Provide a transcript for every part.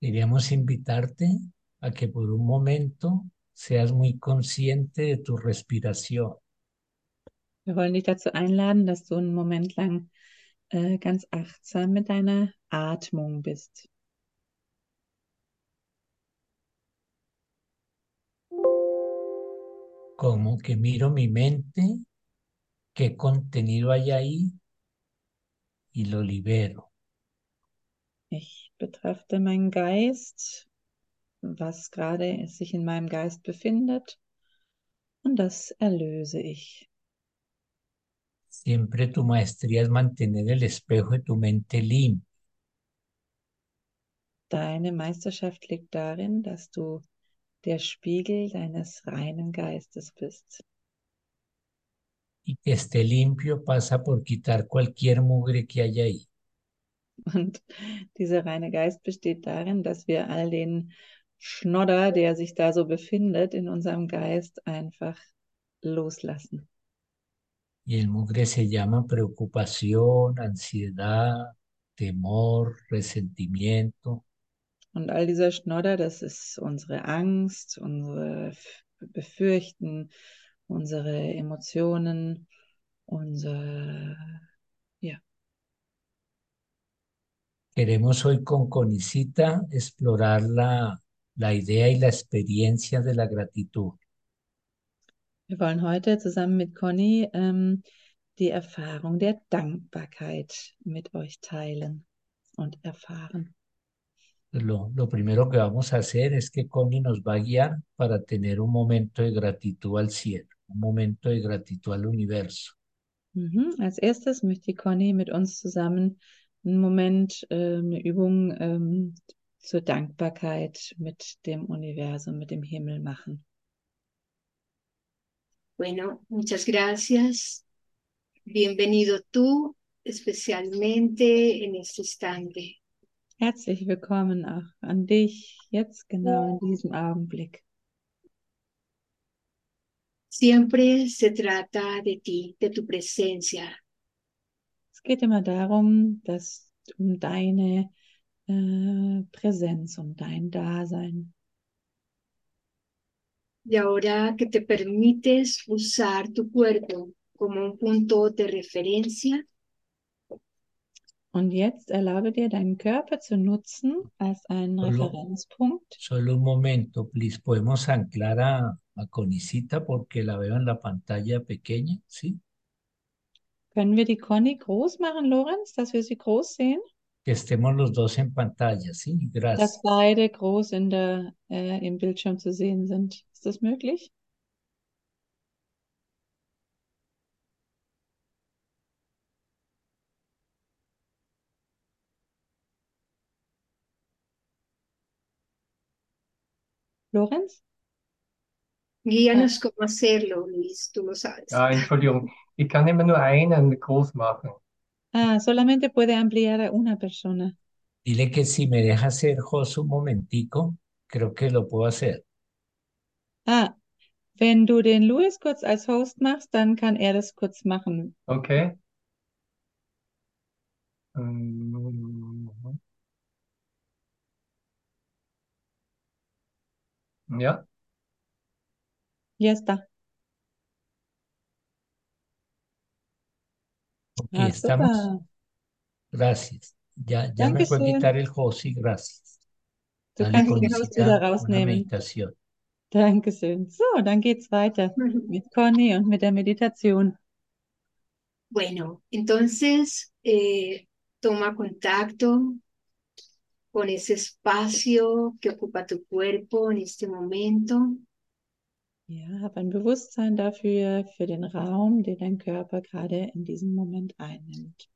Queríamos invitarte a que por un momento seas muy consciente de tu respiración. Wir wollen dich dazu einladen, dass du einen Moment lang äh, ganz achtsam mit deiner Atmung bist. Como que miro mi mente, qué contenido hay ahí y lo libero. Ich betrachte meinen Geist, was gerade sich in meinem Geist befindet, und das erlöse ich. Siempre tu maestría es mantener el espejo de tu mente limpio. Deine Meisterschaft liegt darin, dass du der Spiegel deines reinen Geistes bist. Y que esté limpio pasa por quitar cualquier mugre que haya ahí. Und dieser reine Geist besteht darin, dass wir all den Schnodder, der sich da so befindet, in unserem Geist einfach loslassen. Y el mugre se llama preocupación, ansiedad, temor, resentimiento. Und all dieser Schnodder, das ist unsere Angst, unsere Befürchten, unsere Emotionen, unser, ja, Queremos hoy con Conicita explorar la, la idea y la experiencia de la gratitud. Wir wollen heute zusammen mit Conny ähm, die Erfahrung der Dankbarkeit mit euch teilen und erfahren. Lo, lo primero que vamos a hacer es que Connie nos va a guiar para tener un momento de gratitud al cielo, un momento de gratitud al universo. Mhm. Als erstes möchte Conny mit uns zusammen einen Moment, äh, eine Übung ähm, zur Dankbarkeit mit dem Universum, mit dem Himmel machen. Bueno, muchas gracias. Bienvenido tú, especialmente en este instante. Herzlich willkommen auch an dich jetzt genau in diesem Augenblick. Siempre se trata de ti, de tu presencia. Es geht immer darum, dass um deine äh, Präsenz, um dein Dasein. Y ahora que te permites usar tu cuerpo como un punto de referencia, Und jetzt erlaube dir, deinen Körper zu nutzen als einen Solo- Referenzpunkt. Solo un momento, please. ¿Podemos anclar a, a Conicita porque la veo en la pantalla pequeña? ¿Sí? Können wir die Conny groß machen, Lorenz, dass wir sie groß sehen? Que estemos los dos en pantalla, ¿sí? Dass Gracias. beide groß in der, äh, im Bildschirm zu sehen sind. Ist das möglich? Lorenz? Guíanos cómo hacerlo, Luis, tú lo sabes. Ja, Entschuldigung, ich kann immer nur einen groß machen. Ah, solamente puede ampliar a una persona. Dile que si me deja hacer Jos un momentico, creo que lo puedo hacer. Ah, wenn du den Louis kurz als Host machst, dann kann er das kurz machen. Okay. Ja, Ya está. Ok, Ah, ¿estamos? Gracias. Ya, ya me puede Dankeschön. quitar el Jos y gracias. Du Dale, kannst Conicita, wieder una rausnehmen. meditación. Dankeschön. So, dann geht's weiter mit Conny und mit der Meditation. Bueno, entonces eh, toma contacto con ese espacio que ocupa tu cuerpo en este momento. Ja, hab ein Bewusstsein dafür, für den Raum, den dein Körper gerade in diesem Moment einnimmt.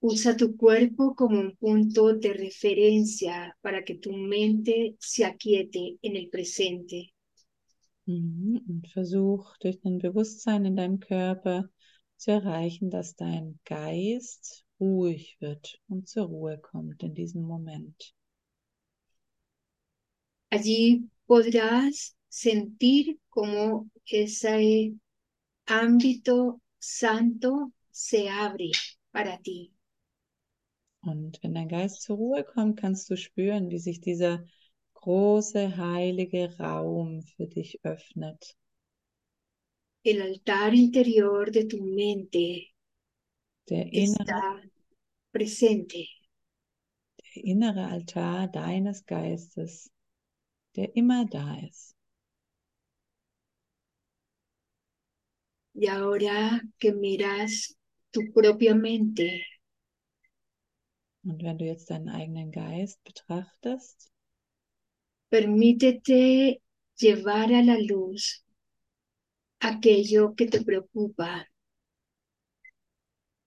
Usa tu cuerpo como un punto de referencia para que tu mente se aquiete en el presente. Mhm. Und versuch durch dein Bewusstsein in deinem Körper zu erreichen, dass dein Geist ruhig wird und zur Ruhe kommt in diesem Moment. Allí podrás sentir cómo ese ámbito santo se abre para ti. Und wenn dein Geist zur Ruhe kommt, kannst du spüren, wie sich dieser große heilige Raum für dich öffnet. El altar interior de tu mente Der innere, está presente. der innere Altar deines Geistes, der immer da ist. Y ahora que miras tu propia mente, Und wenn du jetzt deinen eigenen Geist betrachtest, permítete llevar a la luz aquello que te preocupa,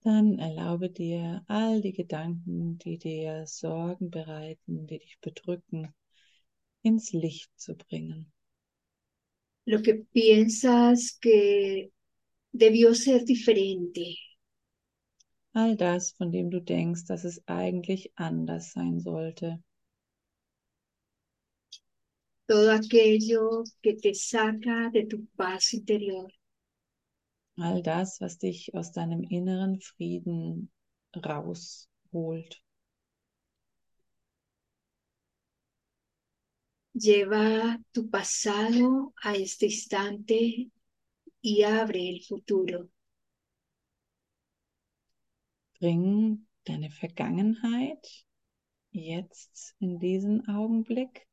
dann erlaube dir all die Gedanken, die dir Sorgen bereiten, die dich bedrücken, ins Licht zu bringen. lo que piensas que debió ser diferente, All das, von dem du denkst, dass es eigentlich anders sein sollte. todo aquello que te saca de tu paz interior. All das, was dich aus deinem inneren Frieden rausholt. Lleva tu pasado a este instante y abre el futuro. Bring deine Vergangenheit jetzt in diesen Augenblick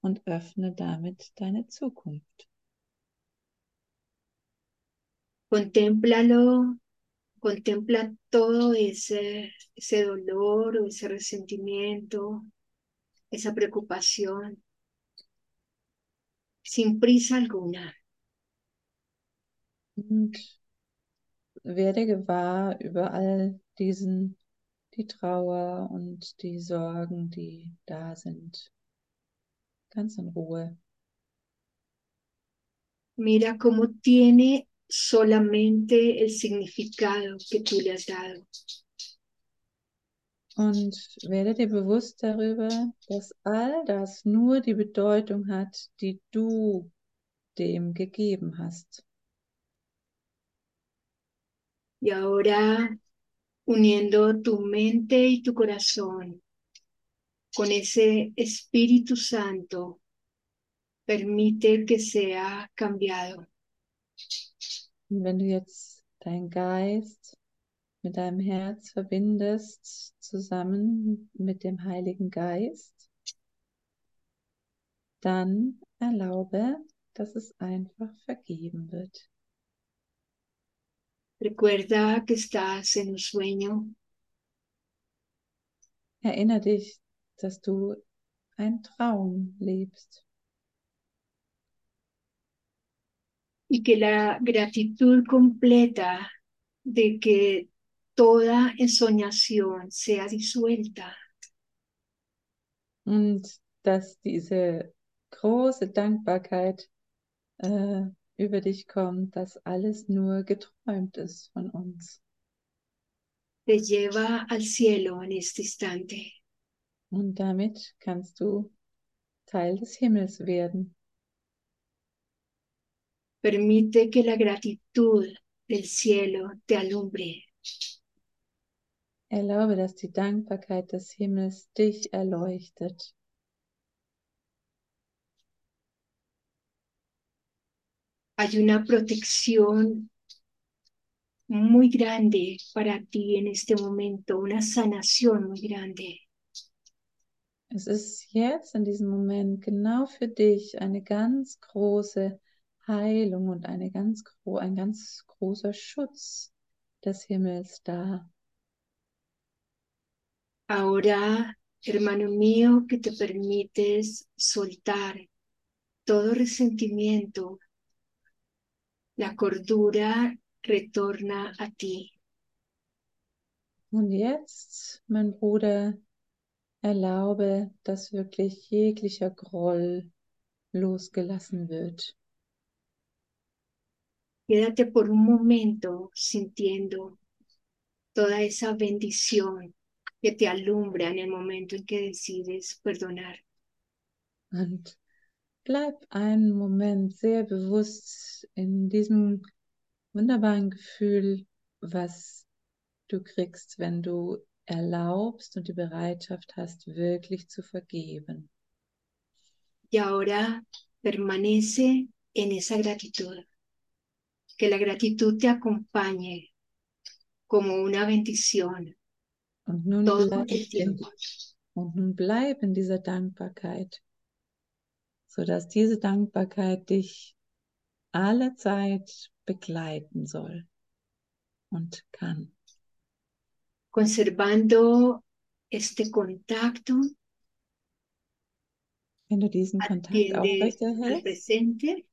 und öffne damit deine Zukunft. Contémplalo, contempla todo ese, ese dolor o ese resentimiento, esa preocupación, sin prisa alguna. Und werde gewahr über all diesen, die Trauer und die Sorgen, die da sind. Ganz in Ruhe. Mira cómo tiene solamente el significado que tú le has dado. Und werde dir bewusst darüber, dass all das nur die Bedeutung hat, die du dem gegeben hast. Y ahora, uniendo tu mente y tu corazón con ese Espíritu Santo, permite que sea cambiado. Wenn du jetzt deinen Geist mit deinem Herz verbindest, zusammen mit dem Heiligen Geist, dann erlaube, dass es einfach vergeben wird. Recuerda que estás en un sueño. Erinnere dich, dass du einen Traum lebst. Y que la gratitud completa de que toda ensoñación sea disuelta. Und dass diese große Dankbarkeit äh, über dich kommt, dass alles nur geträumt ist von uns. te lleva al cielo en este instante. Und damit kannst du Teil des Himmels werden. Permite que la gratitud del cielo te alumbre. Erlaube, dass die Dankbarkeit des Himmels dich erleuchtet. Hay una protección muy grande para ti en este momento, una sanación muy grande. Es ist jetzt in diesem Moment genau für dich eine ganz große Heilung und eine ganz gro ein ganz großer Schutz des Himmels da. Ahora, hermano mío, que te permites soltar todo resentimiento, la cordura retorna a ti. Und jetzt, mein Bruder, erlaube, dass wirklich jeglicher Groll losgelassen wird. Quédate por un momento sintiendo toda esa bendición que te alumbra en el momento en que decides perdonar. Und bleib einen Moment sehr bewusst in diesem wunderbaren Gefühl, was du kriegst, wenn du erlaubst und die Bereitschaft hast, wirklich zu vergeben. Y ahora permanece en esa gratitud. Que la gratitud te acompañe como una bendición Und nun, todo bleib el tiempo. und nun bleib in dieser Dankbarkeit, sodass diese Dankbarkeit dich alle Zeit begleiten soll und kann. Conservando este contacto, Wenn du diesen Kontakt atiende al aufrechterhältst, presente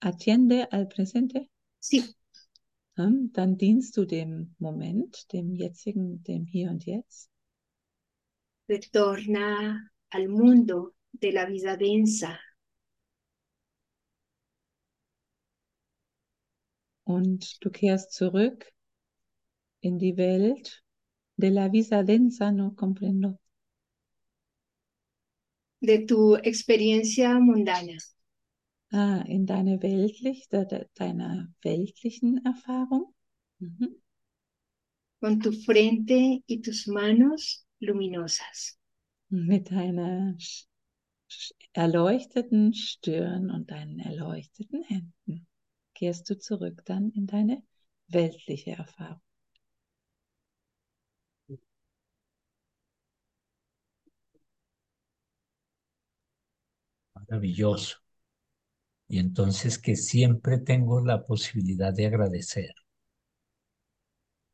atiende al presente, Sí, hm, dann dienst du dem Moment, dem jetzigen, dem Hier und Jetzt. Retorna al mundo de la vida densa, Und du kehrst zurück in die Welt de la visa densa, no comprendo, de tu experiencia mundana, ah, in deine weltlich, de, de, deiner weltlichen Erfahrung. Mhm. con tu frente y tus manos luminosas. Mit deiner erleuchteten Stirn und deinen erleuchteten Händen kehrst du zurück dann in deine weltliche Erfahrung. Maravilloso. Y entonces que siempre tengo la posibilidad de agradecer.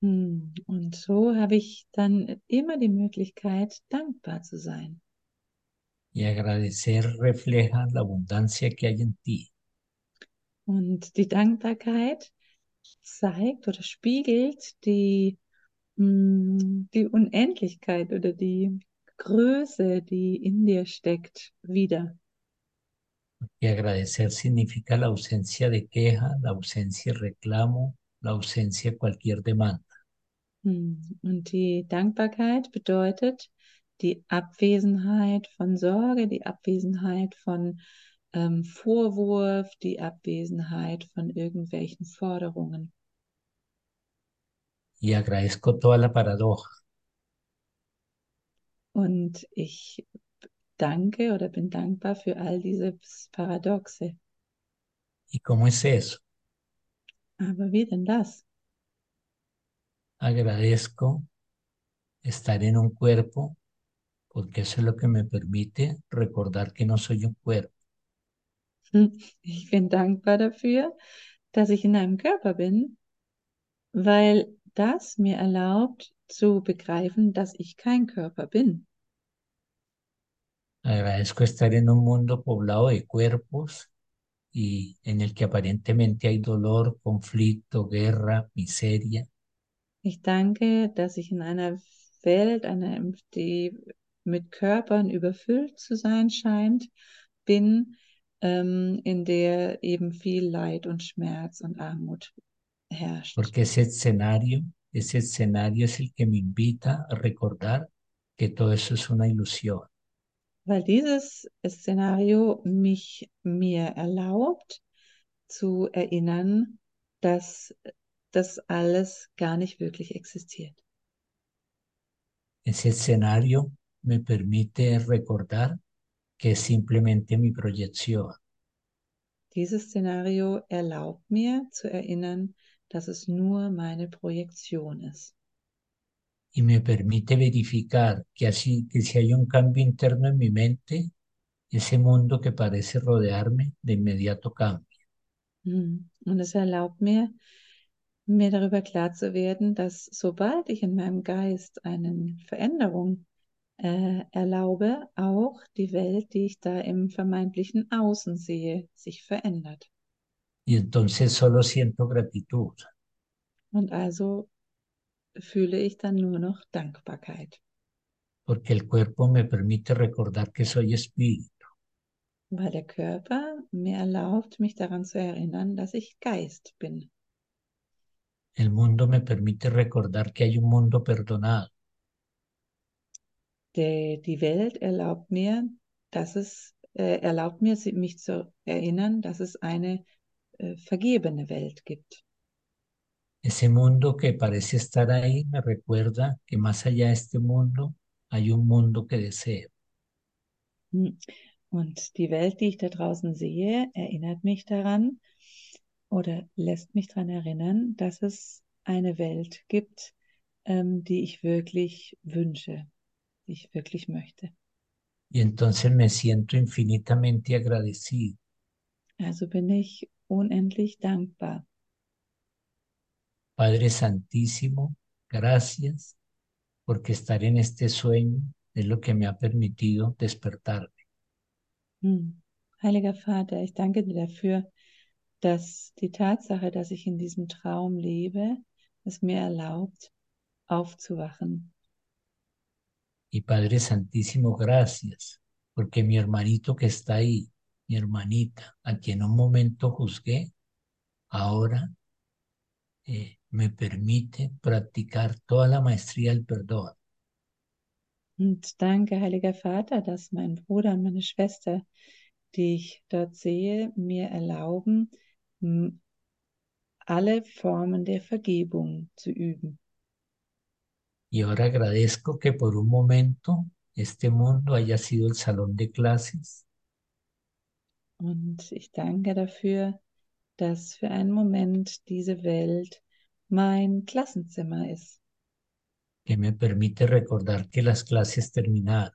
Hm, Und so habe ich dann immer die Möglichkeit, dankbar zu sein. Y agradecer refleja la abundancia que hay en ti. Und die Dankbarkeit zeigt oder spiegelt die, hm, die Unendlichkeit oder die Größe, die in dir steckt, wider. Y agradecer significa la ausencia de queja, la ausencia de reclamo, la ausencia de cualquier demanda. Hm, Und die Dankbarkeit bedeutet die Abwesenheit von Sorge, die Abwesenheit von ähm, Vorwurf, die Abwesenheit von irgendwelchen Forderungen. Y agradezco toda la paradoja, Und ich danke oder bin dankbar für all diese Paradoxe. ¿Y cómo es eso? Aber wie denn das? Agradezco estar en un cuerpo porque eso es lo que me permite recordar que no soy un cuerpo. Ich bin dankbar dafür, dass ich in einem Körper bin, weil das mir erlaubt zu begreifen, dass ich kein Körper bin. Agradezco estar en un mundo poblado de cuerpos y en el que aparentemente hay dolor, conflicto, guerra, miseria. Ich danke, dass ich in einer Welt, einer, die mit Körpern überfüllt zu sein scheint, bin, ähm, in der eben viel Leid und Schmerz und Armut herrscht. Porque ese escenario, ese escenario es el que me invita a recordar que todo eso es una ilusión. Weil dieses Szenario mich mir erlaubt zu erinnern, dass das alles gar nicht wirklich existiert. Ese escenario me permite recordar que simplemente mi proyección. Dieses Szenario erlaubt mir zu erinnern, dass es nur meine Projektion ist. y me permite verificar que así que si hay un cambio interno en mi mente, ese mundo que parece rodearme de inmediato cambia. Hm. Und es erlaubt mir, mir darüber klar zu werden, dass sobald ich in meinem Geist eine Veränderung äh, erlaube, auch die Welt, die ich da im vermeintlichen Außen sehe, sich verändert. Y entonces solo siento gratitud. Und also fühle ich dann nur noch Dankbarkeit, porque el cuerpo me permite recordar que soy espíritu. weil der Körper mir erlaubt, mich daran zu erinnern, dass ich Geist bin. El mundo me permite recordar que hay un mundo perdonado. Der, die Welt erlaubt mir, dass es äh, erlaubt mir, mich zu erinnern, dass es eine äh, vergebene Welt gibt. Ese mundo que parece estar ahí me recuerda que más allá de este mundo hay un mundo que deseo. Hm. Und die Welt, die ich da draußen sehe, erinnert mich daran oder lässt mich daran erinnern, dass es eine Welt gibt, ähm, die ich wirklich wünsche, die ich wirklich möchte. Y entonces me siento infinitamente agradecido Also bin ich unendlich dankbar. Padre Santísimo, gracias porque estar en este sueño es lo que me ha permitido despertarme. Hm. Heiliger Vater, ich danke dir dafür, dass die Tatsache, dass ich in diesem Traum lebe, es mir erlaubt, aufzuwachen. Y Padre Santísimo, gracias porque mi hermanito que está ahí, mi hermanita, a quien un momento juzgué, ahora eh, me permite practicar toda la maestría del perdón. Und danke, Heiliger Vater, dass mein Bruder und meine Schwester, die ich dort sehe, mir erlauben, alle Formen der Vergebung zu üben. Y ahora agradezco que por un momento este mundo haya sido el salón de clases. Und ich danke dafür, dass für einen Moment diese Welt mein Klassenzimmer ist, que me permite recordar que las clases terminaron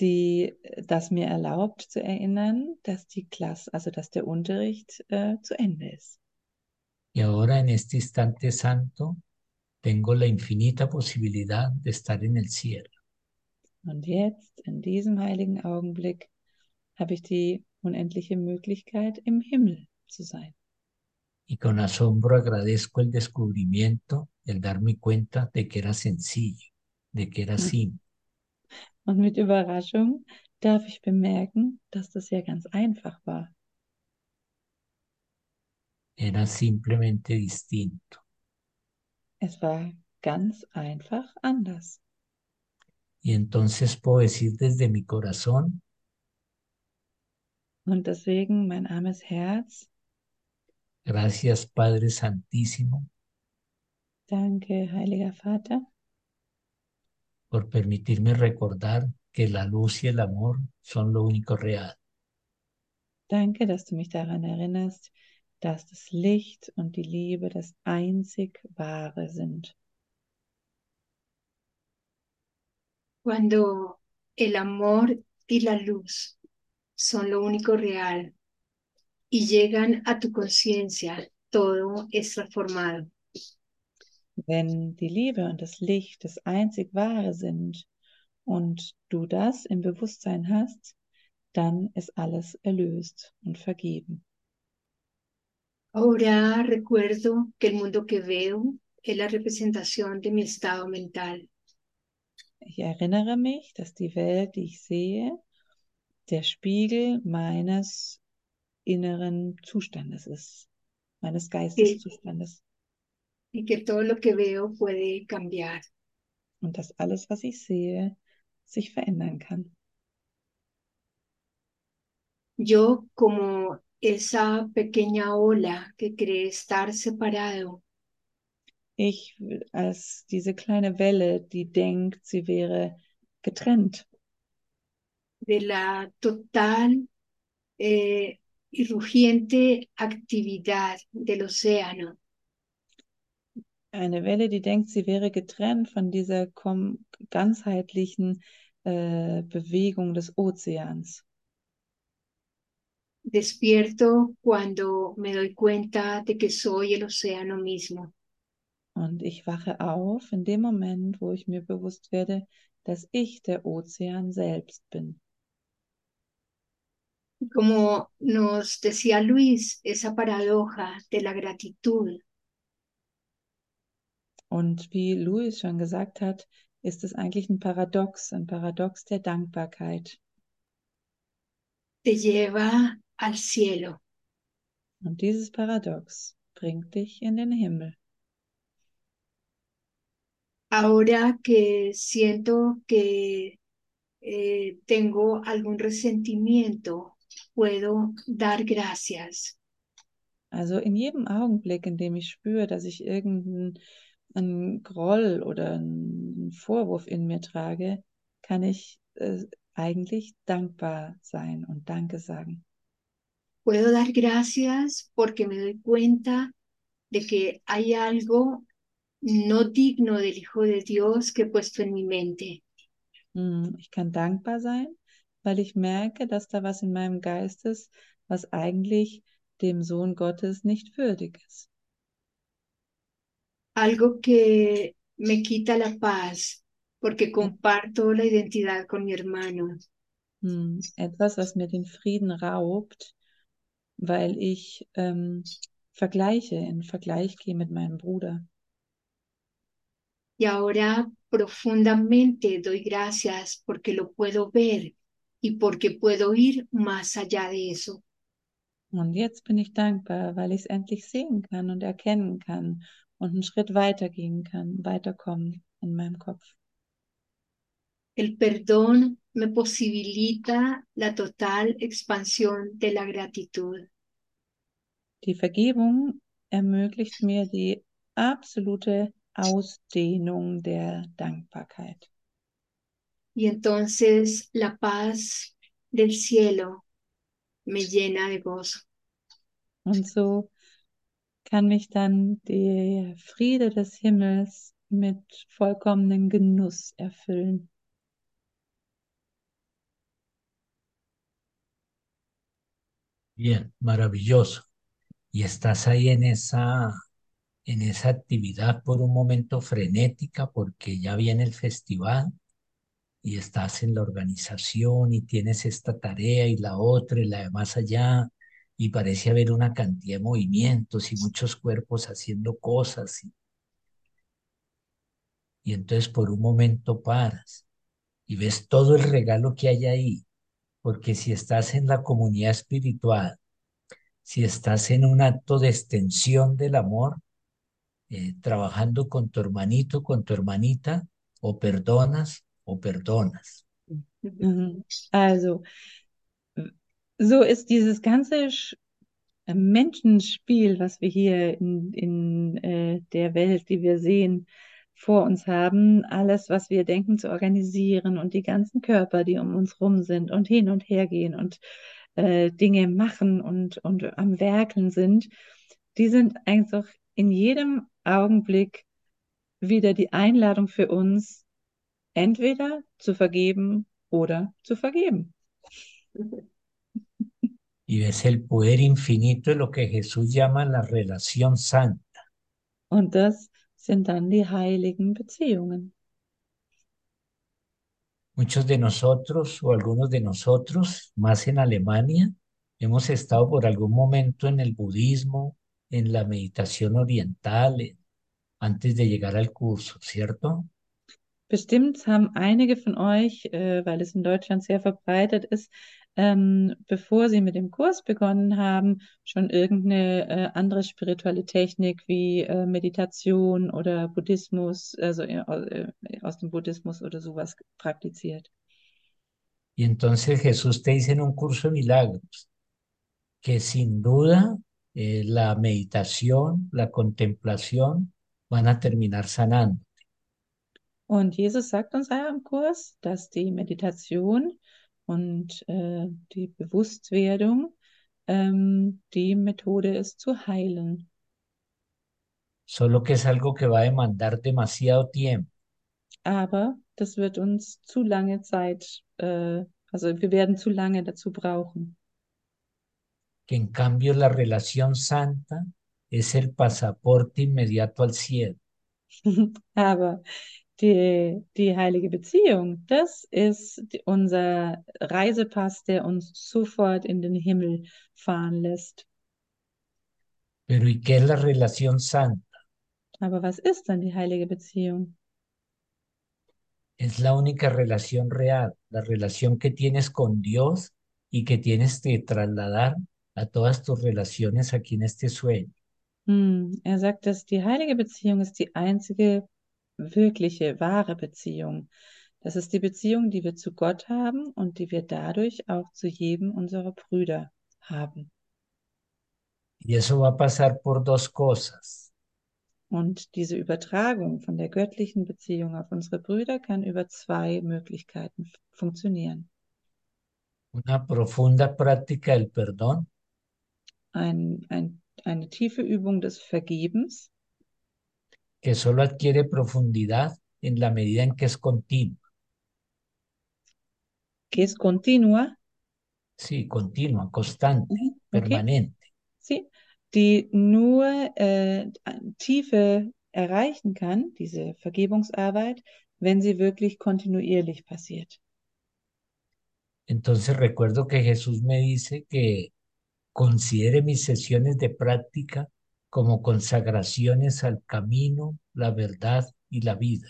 die das mir erlaubt zu erinnern, dass die Klasse, also dass der Unterricht äh, zu Ende ist. y ahora en este instante santo tengo la infinita posibilidad de estar en el cielo. Und jetzt, in diesem heiligen Augenblick, habe ich die unendliche Möglichkeit, im Himmel zu sein. Y con asombro agradezco el descubrimiento, el darme cuenta de que era sencillo, de que era simple. Und mit Überraschung darf ich bemerken, dass das ja ganz einfach war. era simplemente distinto. Es war ganz einfach anders. Y entonces puedo decir desde mi corazón, Und deswegen mein armes Herz, gracias Padre Santísimo danke, heiliger Vater, por permitirme recordar que la luz y el amor son lo único real. danke, dass du mich daran erinnerst, dass das Licht und die Liebe das einzig wahre sind. Cuando el amor y la luz son lo único real y llegan a tu conciencia, todo es transformado. Wenn die Liebe und das Licht das einzig wahre sind und du das im Bewusstsein hast, dann ist alles erlöst und vergeben. Ahora recuerdo que el mundo que veo es la representación de mi estado mental. Ich erinnere mich, dass die Welt, die ich sehe, der Spiegel meines inneren Zustandes ist, meines Geisteszustandes. Y que todo lo que veo puede cambiar. Und dass alles, was ich sehe, sich verändern kann. Yo como esa pequeña ola que cree estar separado Ich als diese kleine Welle, die denkt, sie wäre getrennt de la total eh, y rugiente actividad del océano, Eine Welle, die denkt, sie wäre getrennt von dieser ganzheitlichen äh, Bewegung des Ozeans. despierto cuando me doy cuenta de que soy el océano mismo. Und ich wache auf in dem Moment, wo ich mir bewusst werde, dass ich der Ozean selbst bin. Como nos decía Luis, esa paradoja de la gratitud, Und wie Louis schon gesagt hat, ist es eigentlich ein Paradox, ein Paradox der Dankbarkeit. te lleva al cielo. Und dieses Paradox bringt dich in den Himmel. Ahora que siento que eh, tengo algún resentimiento puedo dar gracias. Also in jedem Augenblick, in dem ich spüre, dass ich irgendeinen einen Groll oder einen Vorwurf in mir trage, kann ich äh, eigentlich dankbar sein und Danke sagen. Puedo dar gracias porque me doy cuenta de que hay algo no digno del Hijo de Dios que he puesto en mi mente. Hm, Ich kann dankbar sein, weil ich merke, dass da was in meinem Geist ist, was eigentlich dem Sohn Gottes nicht würdig ist. Algo que me quita la paz porque comparto la identidad con mi hermano. Hm, Etwas, was mir den Frieden raubt, weil ich ähm, vergleiche, in Vergleich gehe mit meinem Bruder. Y ahora profundamente doy gracias porque lo puedo ver y porque puedo ir más allá de eso. Und jetzt bin ich dankbar, weil ich es endlich sehen kann und erkennen kann und einen Schritt weitergehen kann, weiterkommen in meinem Kopf. El perdón me posibilita la total expansión de la gratitud. Die Vergebung ermöglicht mir die absolute Ausdehnung der Dankbarkeit. Y entonces la paz del cielo me llena de gozo. Und so kann mich dann der Friede des Himmels mit vollkommenen Genuss erfüllen. Bien, maravilloso. Y estás ahí en esa, en esa actividad por un momento frenética porque ya viene el festival y estás en la organización y tienes esta tarea y la otra y la de más allá y parece haber una cantidad de movimientos y muchos cuerpos haciendo cosas y, y entonces por un momento paras y ves todo el regalo que hay ahí, porque si estás en la comunidad espiritual, si estás en un acto de extensión del amor, eh, trabajando con tu hermanito, con tu hermanita, o perdonas o perdonas. Also, so ist dieses ganze Sch- äh, Menschenspiel, was wir hier in, in äh, der Welt, die wir sehen, vor uns haben, alles, was wir denken zu organisieren und die ganzen Körper, die um uns rum sind und hin und her gehen und äh, Dinge machen und, und am Werkeln sind, die sind einfach in jedem Augenblick wieder die Einladung für uns, entweder zu vergeben oder zu vergeben. Y ves el poder infinito de lo que Jesús llama la relación santa. Und das sind dann die heiligen Beziehungen. Muchos de nosotros o algunos de nosotros, más en Alemania, hemos estado por algún momento en el budismo, en la meditación oriental, eh, antes de llegar al curso, ¿cierto? Bestimmt haben einige von euch, äh, weil es in Deutschland sehr verbreitet ist, ähm, bevor sie mit dem Kurs begonnen haben, schon irgendeine äh, andere spirituelle Technik wie äh, Meditation oder Buddhismus, also äh, äh, aus dem Buddhismus oder sowas praktiziert. Y entonces Jesús te dice en un curso de milagros que sin duda eh, la meditación, la contemplación van a terminar sanando. Und Jesus sagt uns ja im Kurs, dass die Meditation und äh, die Bewusstwerdung ähm, die Methode ist zu heilen. Solo que es algo que va a demandar demasiado tiempo. Aber das wird uns zu lange Zeit, äh, also wir werden zu lange dazu brauchen. Que en cambio la relación santa es el pasaporte inmediato al cielo. Aber die, die heilige Beziehung, das ist unser Reisepass, der uns sofort in den Himmel fahren lässt. Pero ¿y qué es la relación santa? Aber was ist dann die heilige Beziehung? Es la única relación real, la relación que tienes con Dios y que tienes que trasladar a todas tus relaciones aquí en este sueño. Hm, er sagt, dass die heilige Beziehung ist die einzige wirkliche, wahre Beziehung, Das ist die Beziehung, die wir zu Gott haben und die wir dadurch auch zu jedem unserer Brüder haben. Y eso va a pasar por dos cosas. Und diese Übertragung von der göttlichen Beziehung auf unsere Brüder kann über zwei Möglichkeiten funktionieren. Una profunda práctica del perdón Ein, ein, eine tiefe Übung des Vergebens, que solo adquiere profundidad en la medida en que es continua. que es continua, Sí, continua, constante, okay. permanente. ¿sí? die nur äh, Tiefe erreichen kann, diese Vergebungsarbeit, wenn sie wirklich kontinuierlich passiert. Entonces recuerdo que Jesús me dice que considere mis sesiones de práctica como consagraciones al camino, la verdad y la vida.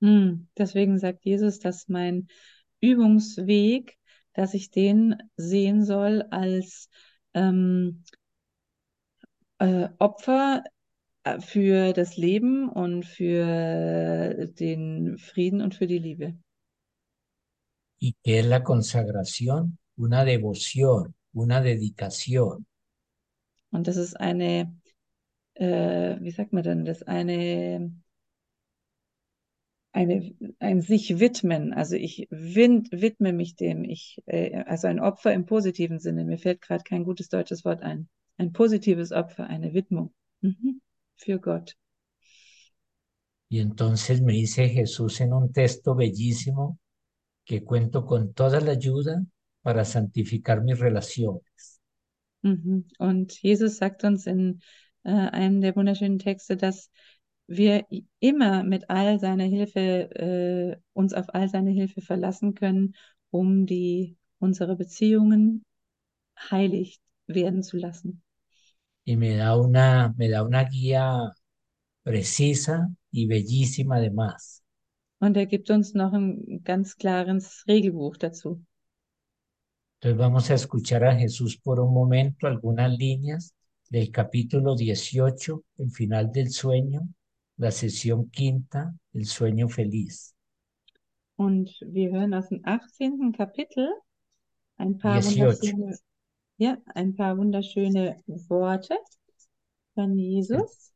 Hm, deswegen sagt Jesus, dass mein Übungsweg, dass ich den sehen soll als ähm, äh, Opfer äh, für das Leben und für den Frieden und für die Liebe. y que es la consagración, una devoción, una dedicación, Und das ist eine, äh, wie sagt man denn das, eine, eine, ein sich widmen. Also ich win, widme mich dem, ich, äh, also ein Opfer im positiven Sinne. Mir fällt gerade kein gutes deutsches Wort ein. Ein positives Opfer, eine Widmung mhm. für Gott. Y entonces me dice Jesús en un texto bellísimo que cuento con toda la ayuda para santificar mis relaciones. Mhm. Und Jesus sagt uns in äh, einem der wunderschönen Texte, dass wir immer mit all seiner Hilfe, äh, uns auf all seine Hilfe verlassen können, um die, unsere Beziehungen heilig werden zu lassen. Y me da una, me da una guía precisa y bellísima además. Und er gibt uns noch ein ganz klares Regelbuch dazu. Entonces vamos a escuchar a Jesús por un momento algunas líneas del capítulo 18, el final del sueño, la sesión quinta, el sueño feliz. Und wir hören aus dem 18. Kapitel ein paar 18. wunderschöne, ja, ein paar wunderschöne Worte von Jesus.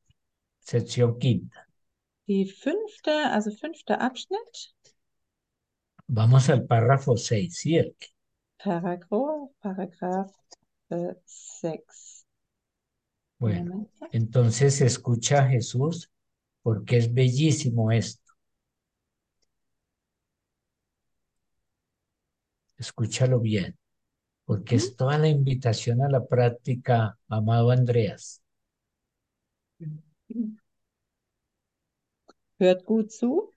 Sección quinta. Die fünfte, also fünfter Abschnitt, Vamos al párrafo 6, ¿cierto? Paragraph, Paragraph äh, 6. Bueno, entonces escucha a Jesús porque es bellísimo esto. Escúchalo bien, porque es toda la invitación a la práctica, amado Andreas. Hört gut zu,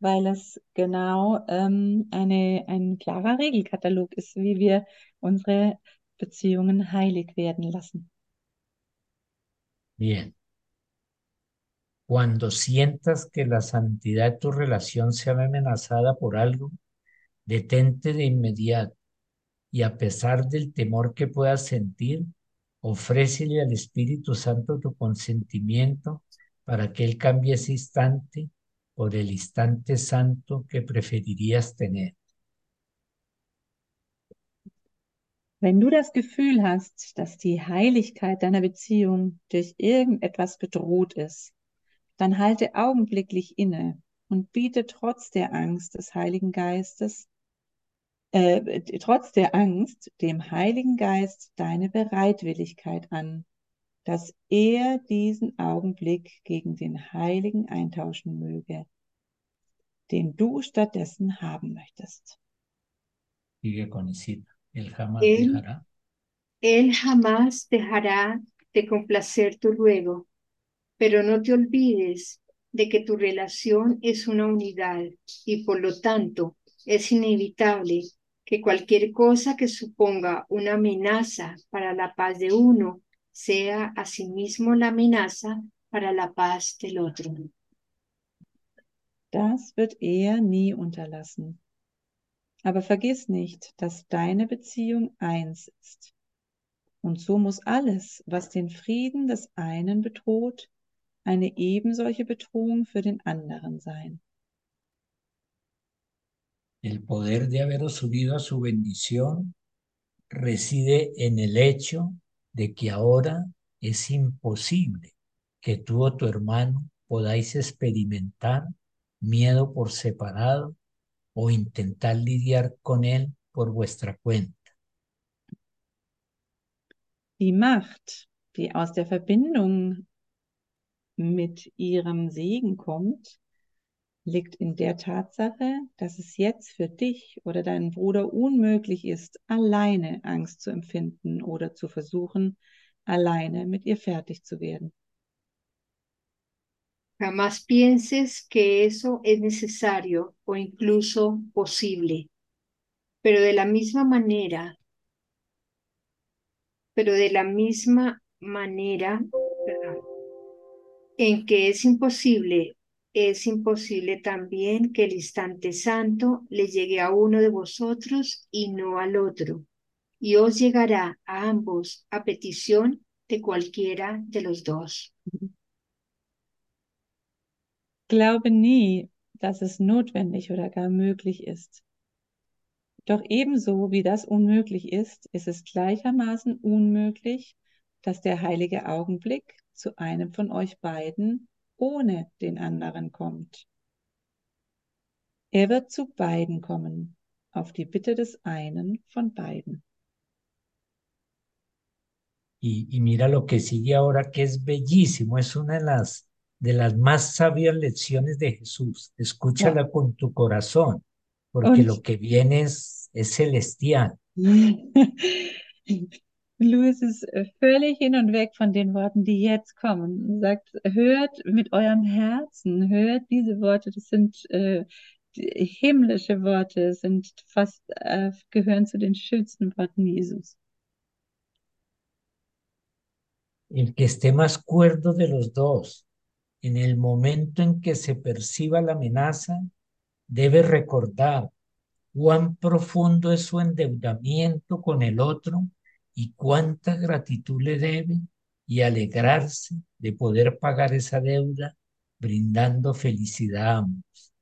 weil es genau ähm, eine, ein klarer Regelkatalog ist, wie wir unsere Beziehungen heilig werden lassen. Bien. Cuando sientas que la santidad de tu relación se ve amenazada por algo, detente de inmediato y a pesar del temor que puedas sentir, ofrécele al Espíritu Santo tu consentimiento para que Él cambie ese instante por el instante santo que preferirías tener. Wenn du das Gefühl hast, dass die Heiligkeit deiner Beziehung durch irgendetwas bedroht ist, dann halte augenblicklich inne und biete trotz der Angst des Heiligen Geistes, äh, trotz der Angst dem Heiligen Geist deine Bereitwilligkeit an, dass er diesen Augenblick gegen den Heiligen eintauschen möge, den du stattdessen haben möchtest. Sigue con. Él jamás Él- dejará. Él jamás dejará de complacer tu ruego, pero no te olvides de que tu relación es una unidad y por lo tanto es inevitable que cualquier cosa que suponga una amenaza para la paz de uno sea asimismo la amenaza para la paz del otro. Das wird er nie unterlassen. Aber vergiss nicht, dass deine Beziehung eins ist. Und so muss alles, was den Frieden des einen bedroht, eine ebensolche Bedrohung für den anderen sein. El poder de haberos subido a su bendición reside en el hecho de que ahora es imposible que tú o tu hermano podáis experimentar miedo por separado o intentar lidiar con él por vuestra cuenta. Die Macht, die aus der Verbindung mit ihrem Segen kommt, liegt in der Tatsache, dass es jetzt für dich oder deinen Bruder unmöglich ist, alleine Angst zu empfinden oder zu versuchen, alleine mit ihr fertig zu werden. Jamás pienses que eso es necesario o incluso posible. Pero de la misma manera, pero de la misma manera en que es imposible, es imposible también que el instante santo le llegue a uno de vosotros y no al otro. Y os llegará a ambos a petición de cualquiera de los dos. Glaube nie, dass es notwendig oder gar möglich ist. Doch ebenso wie das unmöglich ist, ist es gleichermaßen unmöglich, dass der heilige Augenblick zu einem von euch beiden ohne den anderen kommt. Er wird zu beiden kommen, auf die Bitte des einen von beiden. Y, y mira lo que sigue ahora, que es bellísimo, es una de las, de las más sabias lecciones de Jesús. Escúchala con tu corazón, porque lo que viene es, es celestial. Louis ist völlig hin und weg von den Worten, die jetzt kommen. Sagt, hört mit eurem Herzen, hört diese Worte, das sind äh, himmlische Worte, sind fast, äh, gehören zu den schönsten Worten Jesus. El que esté más cuerdo de los dos, en el momento en que se perciba la amenaza, debe recordar cuán profundo es su endeudamiento con el otro y cuánta gratitud le debe y alegrarse de poder pagar esa deuda brindando felicidad a ambos.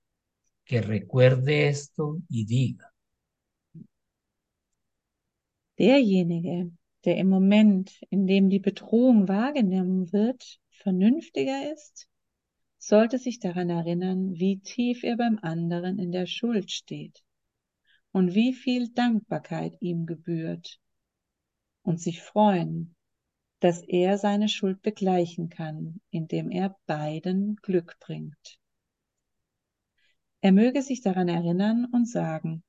Que recuerde esto y diga, Derjenige, der im Moment, in dem die Bedrohung wahrgenommen wird, vernünftiger ist, sollte sich daran erinnern, wie tief er beim anderen in der Schuld steht und wie viel Dankbarkeit ihm gebührt und sich freuen, dass er seine Schuld begleichen kann, indem er beiden Glück bringt. Er möge sich daran erinnern und sagen,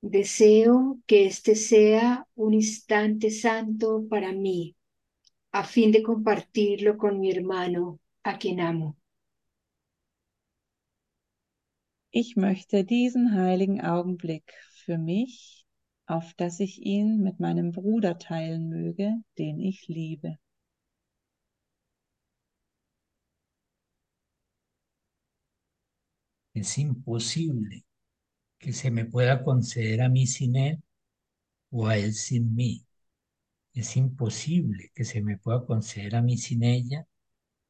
Deseo que este sea un instante santo para mí, a fin de compartirlo con mi hermano, a quien amo. ich möchte diesen heiligen Augenblick für mich, auf dass ich ihn mit meinem Bruder teilen möge, den ich liebe. es imposible que se me pueda conceder a mí sin él o a él sin mí. Es imposible que se me pueda conceder a mí sin ella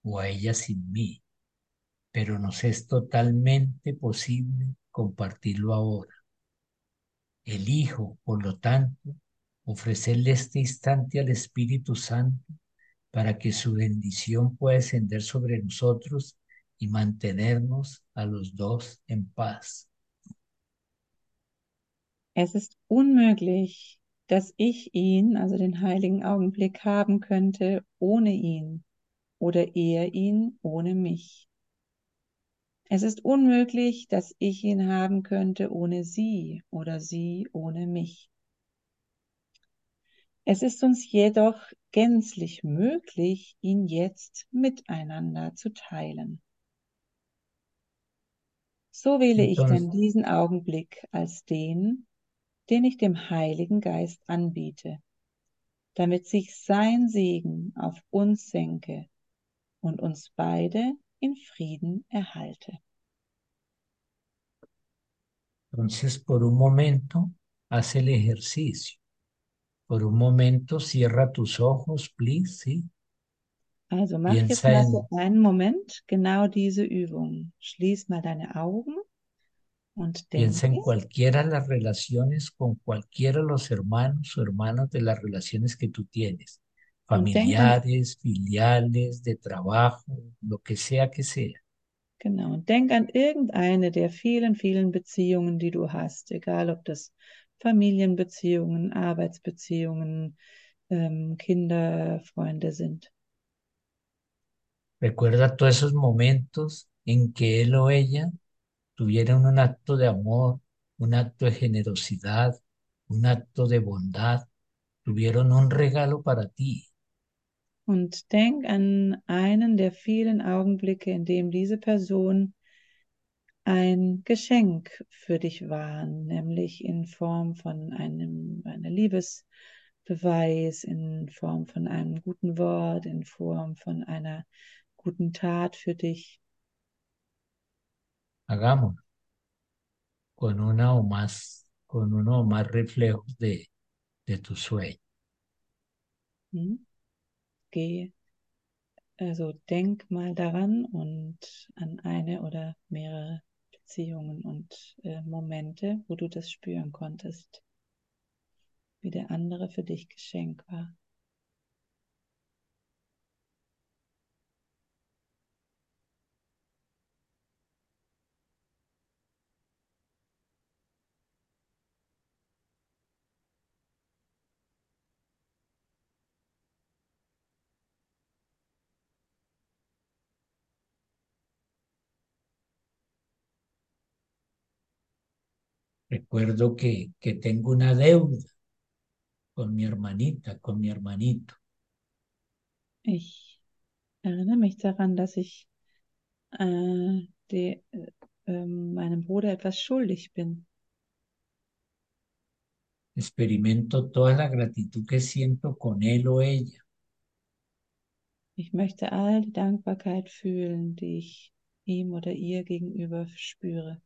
o a ella sin mí. Pero nos es totalmente posible compartirlo ahora. Elijo, por lo tanto, ofrecerle este instante al Espíritu Santo para que su bendición pueda descender sobre nosotros y mantenernos a los dos en paz. Es unmöglich, dass ich ihn, also den heiligen Augenblick, haben könnte ohne ihn oder er ihn ohne mich. Es ist unmöglich, dass ich ihn haben könnte ohne sie oder sie ohne mich. Es ist uns jedoch gänzlich möglich, ihn jetzt miteinander zu teilen. So wähle ich dann diesen Augenblick als den, den ich dem Heiligen Geist anbiete, damit sich sein Segen auf uns senke und uns beide in Frieden erhalte. Entonces, por un momento, haz el ejercicio. Por un momento, cierra tus ojos, please, ¿sí? Also mach jetzt Piensa mal en, für einen Moment genau diese Übung. Schließ mal deine Augen piensa en cualquiera de las relaciones con cualquiera de los hermanos o hermanas de las relaciones que tú tienes, familiares, filiales, de trabajo, lo que sea que sea. genau, und denk an irgendeine der vielen, vielen Beziehungen, die du hast, egal ob das Familienbeziehungen, Arbeitsbeziehungen, ähm, Kinder, Freunde sind. Recuerda todos esos momentos en que él o ella tuvieron un acto de amor, un acto de generosidad, un acto de bondad, tuvieron un regalo para ti. Und denk an einen der vielen Augenblicke, in dem diese Person ein Geschenk für dich war, nämlich in Form von einem einer Liebesbeweis, in Form von einem guten Wort, in Form von einer guten Tat für dich. Hagamos con una o más, con uno o más reflejos de, de tu sueño. Hm? Geh, also denk mal daran und an eine oder mehrere Beziehungen und äh, Momente, wo du das spüren konntest, wie der andere für dich Geschenk war. Recuerdo que, que tengo una deuda con mi hermanita, con mi hermanito. Ich erinnere mich daran, dass ich äh, die, äh, meinem Bruder etwas schuldig bin. Experimento toda la gratitud que siento con él o ella. Ich möchte all die Dankbarkeit fühlen, die ich ihm oder ihr gegenüber spüre.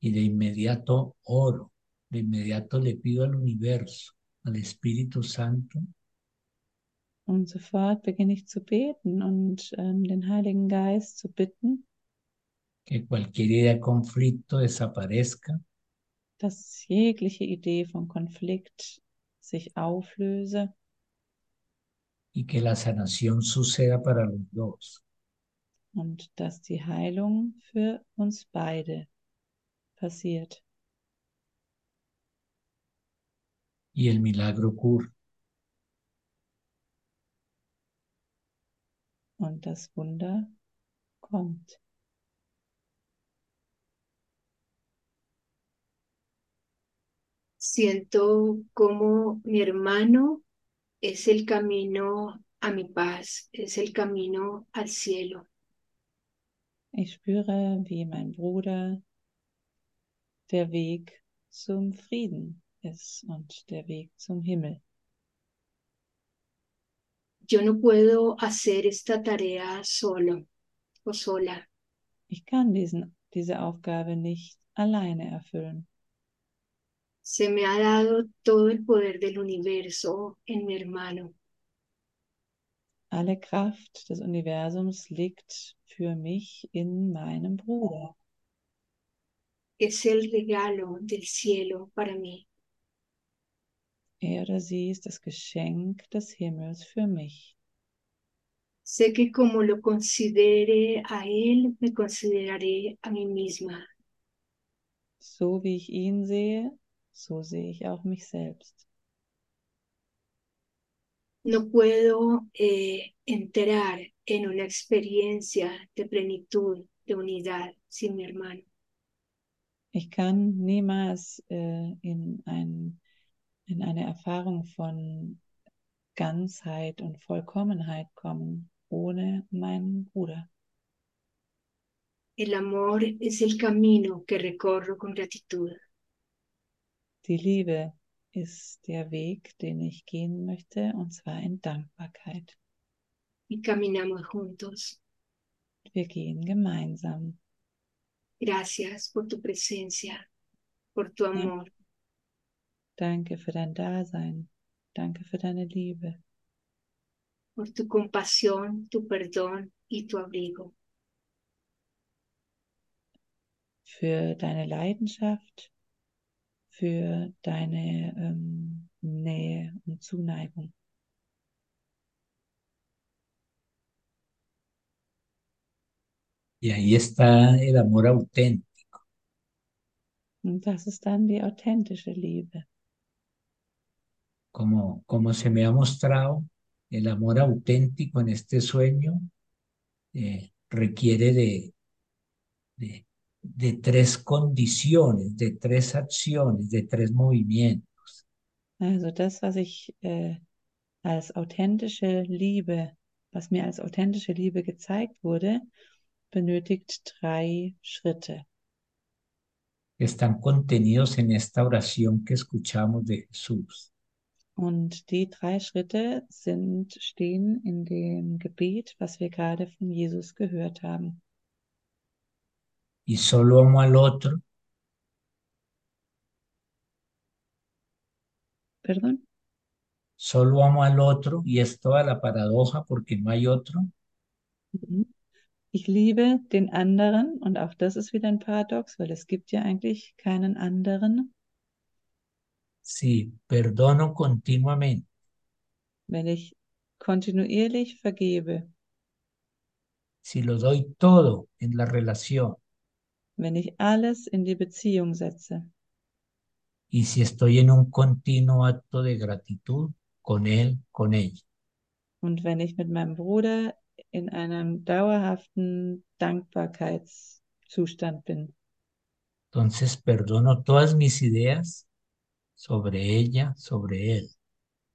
Y de inmediato oro, de inmediato le pido al universo, al Espíritu Santo, Und sofort beginne ich zu beten und ähm, den Heiligen Geist zu bitten, que cualquier idea de conflicto desaparezca dass jegliche Idee von Konflikt sich auflöse y que la sanación suceda para los dos. und dass die Heilung für uns beide passiert y el milagro ocurre. und das Wunder kommt. Siento como mi hermano es el camino a mi paz, es el camino al cielo. Ich spüre, wie mein Bruder der Weg zum Frieden ist und der Weg zum Himmel. Yo no puedo hacer esta tarea solo o sola. Ich kann diesen, diese Aufgabe nicht alleine erfüllen. Se me ha dado todo el poder del universo en mi hermano. Alle Kraft des Universums liegt für mich in meinem Bruder. Es el regalo del cielo para mí. Er oder sie ist das Geschenk des Himmels für mich. Sé que como lo considere a él, me consideraré a mí misma. So wie ich ihn sehe, so sehe ich auch mich selbst. No puedo eh, entrar en una experiencia de plenitud, de unidad sin mi hermano. Ich kann niemals äh, in, ein, in eine Erfahrung von Ganzheit und Vollkommenheit kommen ohne meinen Bruder. El amor es el camino que recorro con gratitud. Die Liebe ist der Weg, den ich gehen möchte, und zwar in Dankbarkeit. Y caminamos juntos. Wir gehen gemeinsam. Gracias por tu presencia, por tu amor. Danke für dein Dasein. Danke für deine Liebe. por tu compasión, tu perdón y tu abrigo. Für deine Leidenschaft, für deine ähm, Nähe und Zuneigung. Y ahí está el amor auténtico, Und das ist dann die authentische Liebe. como, como se me ha mostrado, el amor auténtico en este sueño eh, requiere de, de, de tres condiciones, de tres acciones, de tres movimientos. Also das, was ich äh, als authentische Liebe, was mir als authentische Liebe gezeigt wurde, benötigt drei Schritte. están contenidos en esta oración que escuchamos de Jesús. Und die drei Schritte sind, stehen in dem Gebet, was wir gerade von Jesus gehört haben. Y solo amo al otro Pardon? solo amo al otro y es toda la paradoja porque no hay otro. Mhm. Ich liebe den anderen und auch das ist wieder ein Paradox, weil es gibt ja eigentlich keinen anderen. Sí, perdono continuamente, Wenn ich kontinuierlich vergebe, si lo doy todo en la relación wenn ich alles in die Beziehung setze y si estoy en un continuo acto de gratitud con él, con ella. und wenn ich mit meinem Bruder in einem dauerhaften Dankbarkeitszustand bin, Entonces perdono todas mis ideas sobre ella, sobre él.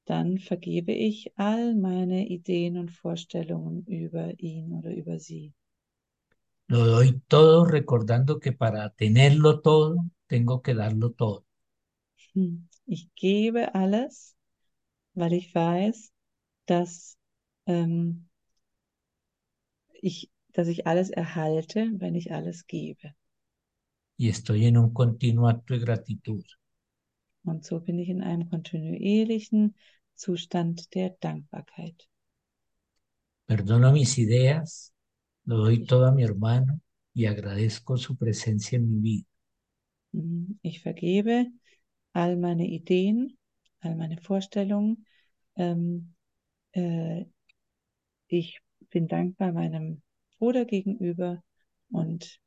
dann vergebe ich all meine Ideen und Vorstellungen über ihn oder über sie. Lo doy todo recordando que para tenerlo todo, tengo que darlo todo. Hm. Ich gebe alles, weil ich weiß, dass ähm, ich, dass ich alles erhalte, wenn ich alles gebe. Y estoy en un continuo acto de gratitud. Und so bin ich in einem kontinuierlichen Zustand der Dankbarkeit. Perdono mis ideas, lo doy todo a mi hermano y agradezco su presencia en mi vida. Mhm. Ich vergebe all meine Ideen, all meine Vorstellungen. Ähm, äh, ich bin dankbar meinem Bruder gegenüber und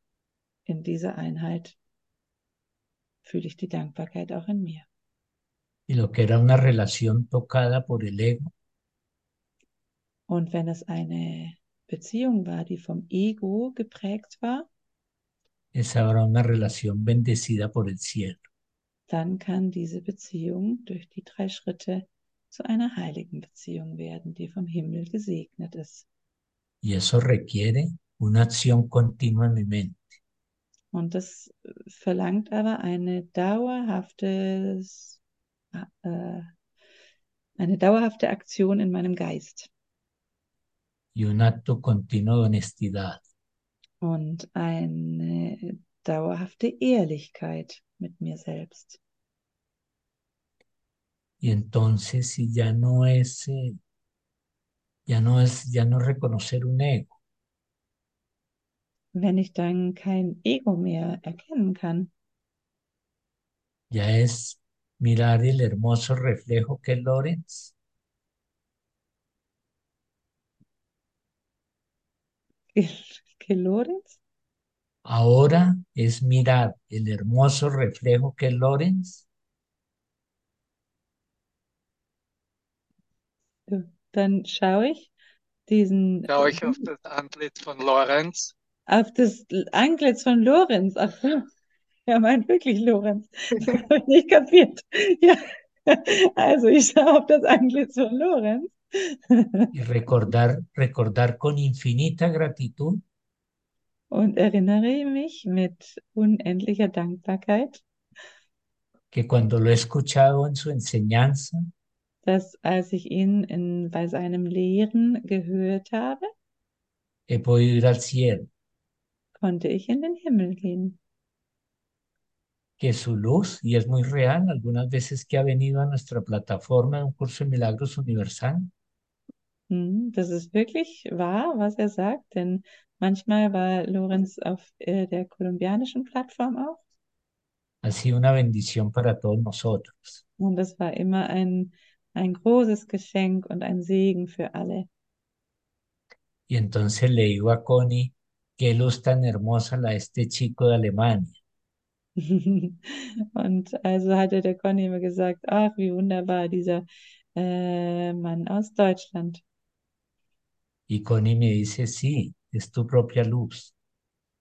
in dieser Einheit fühle ich die Dankbarkeit auch in mir. Y lo que era una relación tocada por el ego, Und wenn es eine Beziehung war, die vom Ego geprägt war, es ahora una relación bendecida por el cielo. dann kann diese Beziehung durch die drei Schritte zu einer heiligen Beziehung werden, die vom Himmel gesegnet ist. Y eso requiere una acción continua en mi mente. Und das verlangt aber eine dauerhafte, äh, eine dauerhafte Aktion in meinem Geist y un acto continuo de honestidad. und eine dauerhafte Ehrlichkeit mit mir selbst. Y entonces si ya no es, eh, ya no es, ya no es reconocer un ego, Wenn ich dann kein Ego mehr erkennen kann, ya es mirar el hermoso reflejo que es Lorenz. Que Lorenz, Ahora es mirar el hermoso reflejo que es Lorenz dann schaue ich diesen Schaue ich auf das Antlitz von Lorenz. auf das Antlitz von Lorenz. Ach so. Er meint wirklich Lorenz. Das habe ich nicht kapiert. Ja. Also ich schaue auf das Antlitz von Lorenz y recordar, recordar con infinita gratitud und erinnere mich mit unendlicher Dankbarkeit, que cuando lo he escuchado en su enseñanza, dass als ich ihn in, bei seinem Lehren gehört habe, he podido ir al cielo, konnte ich in den Himmel gehen. que su luz, y es muy real, algunas veces que ha venido a nuestra plataforma de un curso de milagros universal, Mhm, Das ist wirklich wahr, was er sagt, denn manchmal war Lorenz auf äh, der kolumbianischen Plattform auch Ha sido una bendición para todos nosotros. und das war immer ein, ein großes Geschenk und ein Segen für alle. Y entonces le digo a Connie, qué luz tan hermosa la de este chico de Alemania. Und also hatte der Conny immer gesagt, ach, wie wunderbar dieser äh, Mann aus Deutschland. Y Connie me dice, sí, es tu propia luz.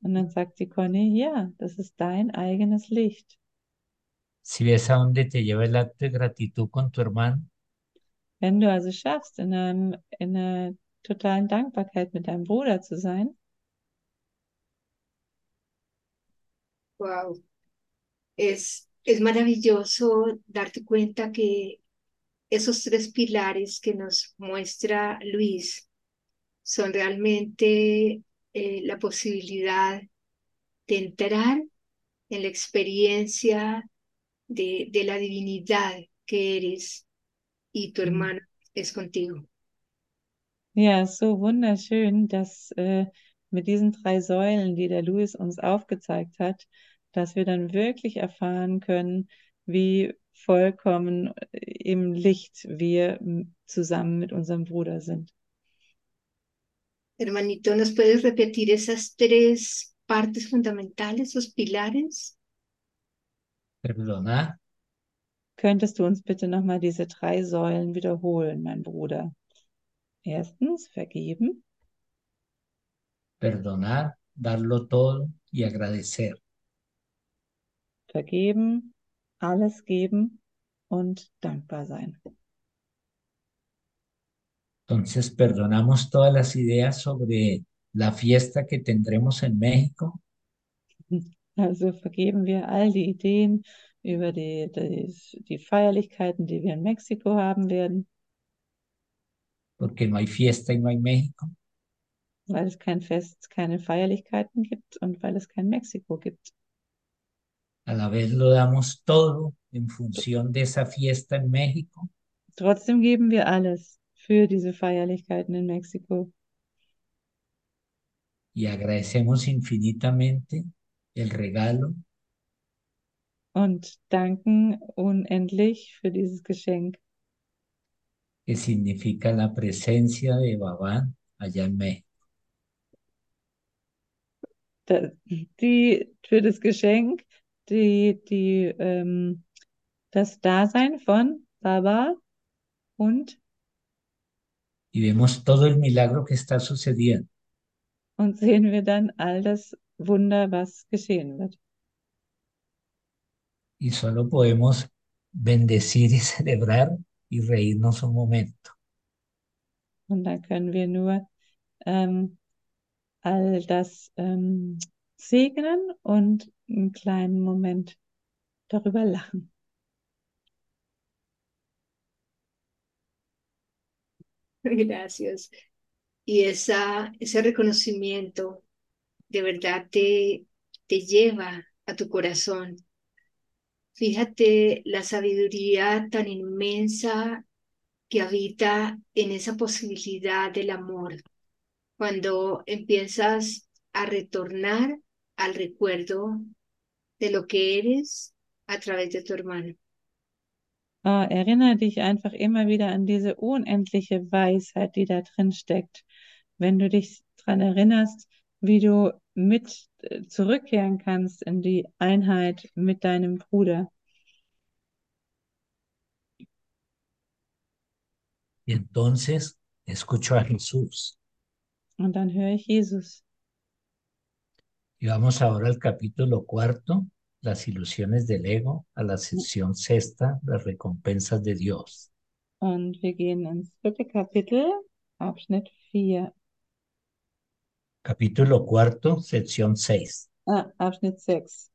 Und dann sagt die Conny, ja, das ist dein eigenes Licht. Si ves a dónde te lleva el acto de gratitud con tu hermano, Wenn du also schaffst, in einem, in einer totalen Dankbarkeit mit deinem Bruder zu sein, Wow. Es, es maravilloso darte cuenta que esos tres pilares que nos muestra Luis son realmente eh, la posibilidad de entrar en la experiencia de, de la divinidad que eres y tu Mhm. hermano es contigo. ja, ist so wunderschön, dass äh, mit diesen drei Säulen, die der Louis uns aufgezeigt hat, dass wir dann wirklich erfahren können, wie vollkommen äh, im Licht wir zusammen mit unserem Bruder sind. Hermanito, ¿nos puedes repetir esas tres partes fundamentales, esos pilares? perdonar, Könntest du uns bitte nochmal diese drei Säulen wiederholen, mein Bruder? Erstens, vergeben. perdonar, darlo todo y agradecer. Vergeben, alles geben und dankbar sein. Entonces perdonamos todas las ideas sobre la fiesta que tendremos en México, Also vergeben wir all die Ideen über die, die, die Feierlichkeiten, die wir in Mexiko haben werden, porque no hay fiesta y no hay México. weil es kein Fest, keine Feierlichkeiten gibt und weil es kein Mexiko gibt. A la vez lo damos todo en función de esa fiesta en México Trotzdem geben wir alles für diese Feierlichkeiten in Mexiko y agradecemos infinitamente el regalo und danken unendlich für dieses Geschenk, que significa la presencia de Babán allá en México. da- die für das Geschenk, die, die, ähm, das Dasein von Baba und, Y vemos todo el milagro que está sucediendo. und sehen wir dann all das Wunder, was geschehen wird. Y solo podemos bendecir y celebrar y reírnos un momento. Und dann können wir nur ähm, all das ähm, segnen und einen kleinen Moment darüber lachen. Gracias. Y esa, ese reconocimiento de verdad te, te lleva a tu corazón. Fíjate la sabiduría tan inmensa que habita en esa posibilidad del amor. Cuando empiezas a retornar al recuerdo de lo que eres a través de tu hermano. Ah, erinnere dich einfach immer wieder an diese unendliche Weisheit, die da drin steckt. Wenn du dich dran erinnerst, wie du mit äh, zurückkehren kannst in die Einheit mit deinem Bruder. Y entonces escucho a Jesús. Und dann höre ich Jesus. Y vamos ahora al capítulo cuarto, las ilusiones del ego, a la sección sexta, las recompensas de Dios. Und wir gehen ins vierte Kapitel, Abschnitt 4. Capítulo cuarto, sección seis. Ah, Abschnitt 6.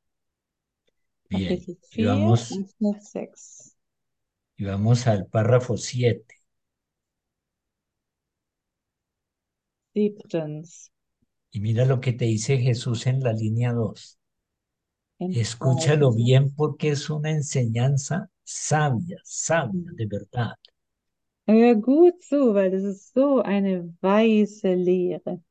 Bien, y 4, vamos, 6. y vamos al párrafo siete. Siebtens. Y mira lo que te dice Jesús en la línea dos. Im Escúchalo zweiten. bien porque es una enseñanza sabia, sabia, de verdad. Hör gut zu, weil das ist so eine weise Lehre.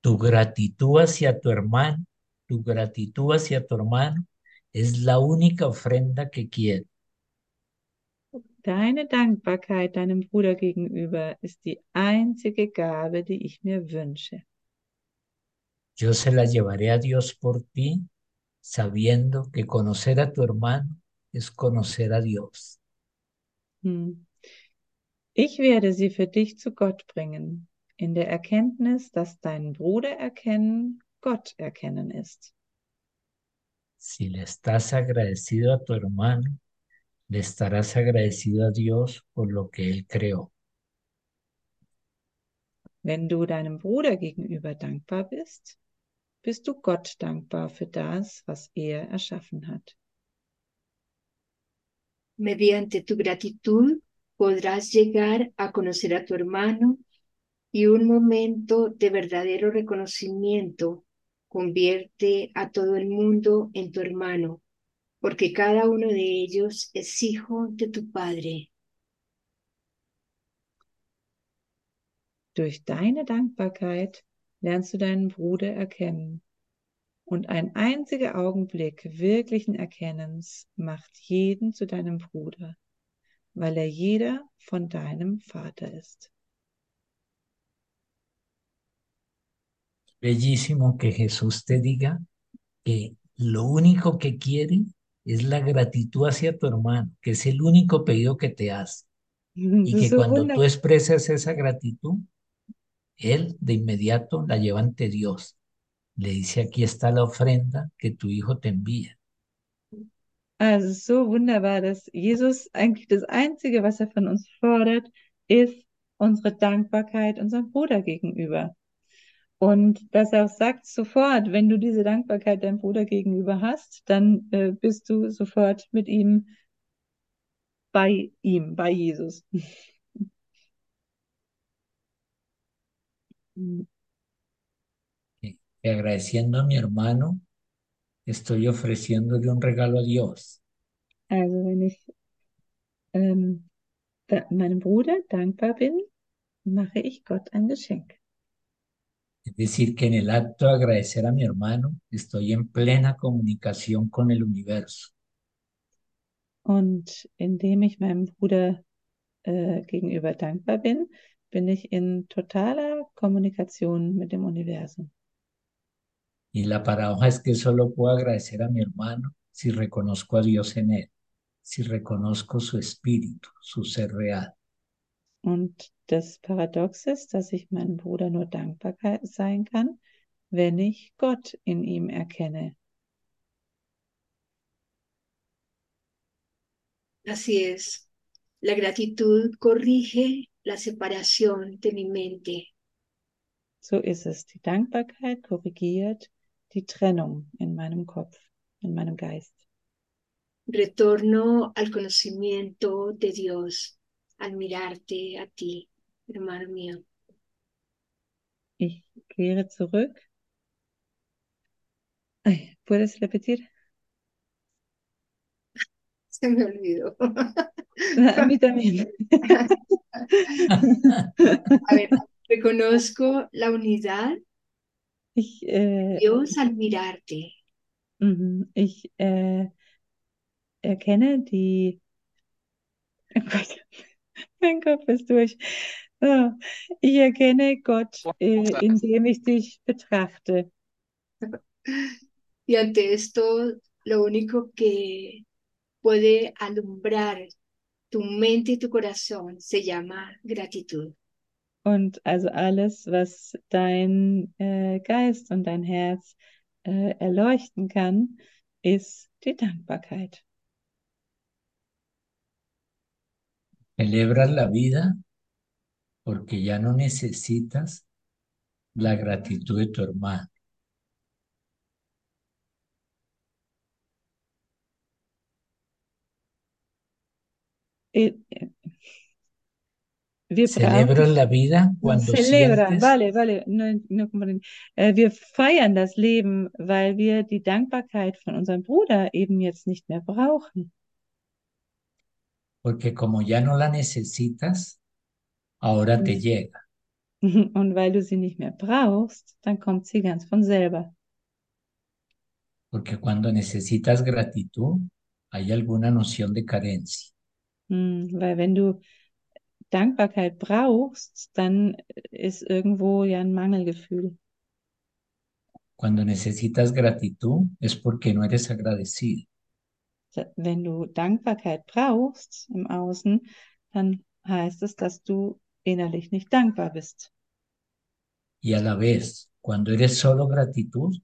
Tu gratitud hacia tu hermano, tu gratitud hacia tu hermano es la única ofrenda que quiero. Deine Dankbarkeit deinem Bruder gegenüber ist die einzige Gabe, die ich mir wünsche. Yo se la llevaré a Dios por ti, sabiendo que conocer a tu hermano es conocer a Dios. Hm. Ich werde sie für dich zu Gott bringen, in der Erkenntnis, dass dein Bruder erkennen Gott erkennen ist. Si le estás agradecido a tu hermano, le estarás agradecido a Dios por lo que Él creó. Wenn du deinem Bruder gegenüber dankbar bist, bist du Gott dankbar für das, was er erschaffen hat. Mediante tu gratitud podrás llegar a conocer a tu hermano y un momento de verdadero reconocimiento convierte a todo el mundo en tu hermano, porque cada uno de ellos es hijo de tu Padre. Durch deine Dankbarkeit lernst du deinen Bruder erkennen. Und ein einziger Augenblick wirklichen Erkennens macht jeden zu deinem Bruder, weil er jeder von deinem Vater ist. Bellísimo que Jesús te diga que lo único que quiere es la gratitud hacia tu hermano, que es el único pedido que te hace. Y que cuando tú expresas esa gratitud, Él de inmediato la lleva ante Dios. Le dice, aquí está la ofrenda que tu hijo te envía. Also so wunderbar, dass Jesus eigentlich das Einzige, was er von uns fordert, ist unsere Dankbarkeit unserem Bruder gegenüber. Und dass er auch sagt, sofort, wenn du diese Dankbarkeit deinem Bruder gegenüber hast, dann äh, bist du sofort mit ihm bei ihm, bei Jesus. Que agradeciendo a mi hermano, estoy ofreciéndole un regalo a Dios. Also wenn ich ähm, meinem Bruder dankbar bin, mache ich Gott ein Geschenk. Decir, que en el acto de agradecer a mi hermano, estoy en plena comunicación con el universo. Und indem ich meinem Bruder äh, gegenüber dankbar bin, bin ich in totaler Kommunikation mit dem Universum. Y la paradoja es que solo puedo agradecer a mi hermano si reconozco a Dios en él, si reconozco su espíritu, su ser real. Und das Paradox ist, dass ich meinem Bruder nur dankbar sein kann, wenn ich Gott in ihm erkenne. Así es. La gratitud corrige la separación de mi mente. So ist es. Die Dankbarkeit korrigiert die Trennung in meinem Kopf, in meinem Geist. Retorno al conocimiento de Dios al mirarte a ti, hermano mío. Ich kehre zurück. Ay, ¿Puedes repetir? Se me olvidó. A mí también. A ver, reconozco la unidad Ich, äh, Dios al mirarte. ich äh, erkenne die. Oh Gott, mein Kopf ist durch. Ah, ich erkenne Gott, äh, indem ich dich betrachte. Y ante esto, lo único que puede alumbrar tu mente y tu corazón se llama gratitud. Und also alles, was dein äh, Geist und dein Herz äh, erleuchten kann, ist die Dankbarkeit. Celebras la vida porque ya no necesitas la gratitud de tu hermano. Celebras brauchen la vida cuando Celebra, sientes vale, vale, no, no comprendí. Äh, wir feiern das Leben, weil wir die Dankbarkeit von unserem Bruder eben jetzt nicht mehr brauchen. porque como ya no la necesitas, ahora te llega. Und weil du sie nicht mehr brauchst, dann kommt sie ganz von selber. Porque cuando necesitas gratitud, hay alguna noción de carencia. Hm, weil wenn du Dankbarkeit brauchst, dann ist irgendwo ja ein Mangelgefühl. Cuando necesitas gratitud es porque no eres agradecido. Wenn du Dankbarkeit brauchst im Außen, dann heißt es, dass du innerlich nicht dankbar bist. Y a la vez, cuando eres solo gratitud,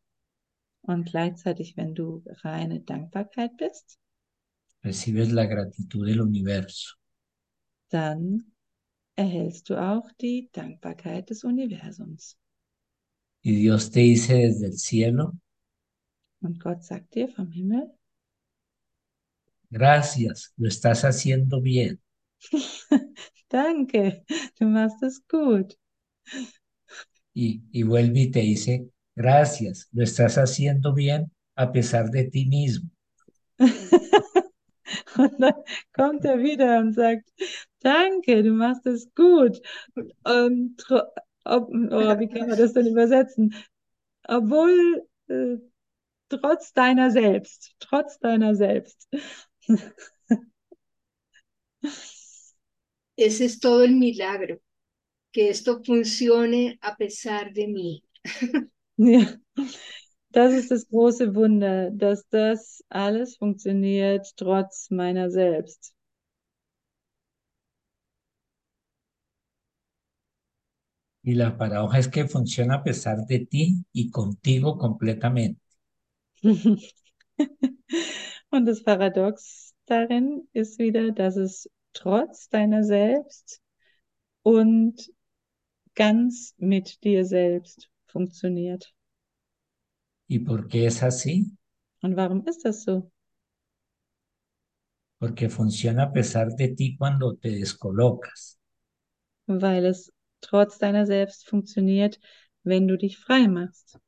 Und gleichzeitig, wenn du reine Dankbarkeit bist, recibes la gratitud del universo. dann erhältst du auch die Dankbarkeit des Universums. Y Dios te dice desde el cielo, Und Gott sagt dir vom Himmel, gracias, lo estás haciendo bien. danke, du machst es gut. Y, y vuelve y te dice, gracias, lo estás haciendo bien a pesar de ti mismo. Und dann kommt er wieder und sagt, danke, du machst es gut. Und ob, oh, wie kann man das denn übersetzen? Obwohl, äh, trotz deiner selbst, trotz deiner selbst. Ese es todo el milagro, que esto funcione a pesar de mí. Ja, das ist das große Wunder, dass das alles funktioniert trotz meiner selbst. Y la paradoja es que funciona a pesar de ti y contigo completamente. Und das Paradox darin ist wieder, dass es trotz deiner selbst und ganz mit dir selbst funktioniert. ¿Y por qué es así? Und warum ist das so? Porque funciona a pesar de ti cuando te descolocas. Weil es trotz deiner selbst funktioniert, wenn du dich frei machst.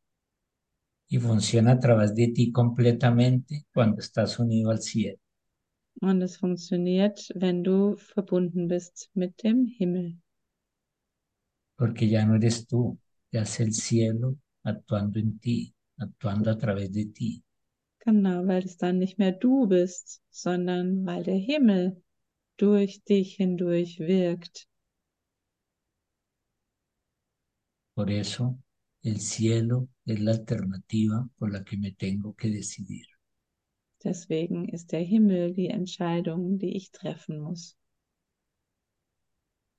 Y funciona a través de ti completamente cuando estás unido al cielo. Und es funktioniert, wenn du verbunden bist mit dem Himmel. Porque ya no eres tú, ya es el cielo actuando en ti, actuando a través de ti. Genau, weil es dann nicht mehr du bist, sondern weil der Himmel durch dich hindurch wirkt. Por eso el cielo es la alternativa por la que me tengo que decidir. Deswegen ist der Himmel die Entscheidung, die ich treffen muss.